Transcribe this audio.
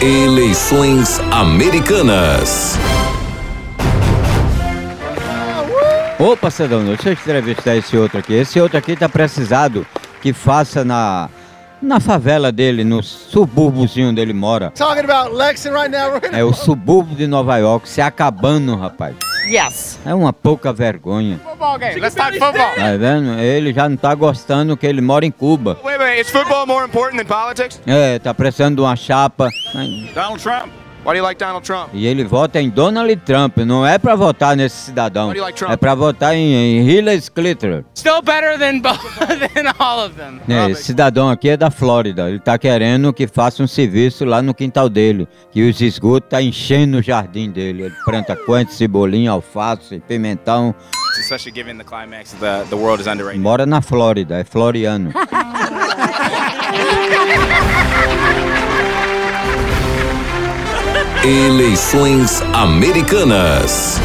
Eleições Americanas. Opa, Cedão, deixa eu entrevistar esse outro aqui. Esse outro aqui tá precisado que faça na na favela dele, no subúrbiozinho onde ele mora. Talking about Lexington right now. É o subúrbio de Nova York, se acabando, rapaz. Yes. É uma pouca vergonha. Football game. Let's talk football. Tá vendo? Ele já não tá gostando que ele mora em Cuba. Wait, wait. Is football more important than politics? É, tá precisando de uma chapa. Donald Trump. Why do you like Donald Trump? E ele vota em Donald Trump, não é pra votar nesse cidadão. How do you like Trump? É pra votar em, em Hillary Clinton. Still better than both, than all of them. É, esse cidadão aqui é da Flórida. Ele tá querendo que faça um serviço lá no quintal dele. Que os esgotos tá enchendo o jardim dele. Ele planta coentro, cebolinha, alface, pimentão. Especially given the climax the, the world is under right now. Mora na Flórida, é floriano. Eleições Americanas.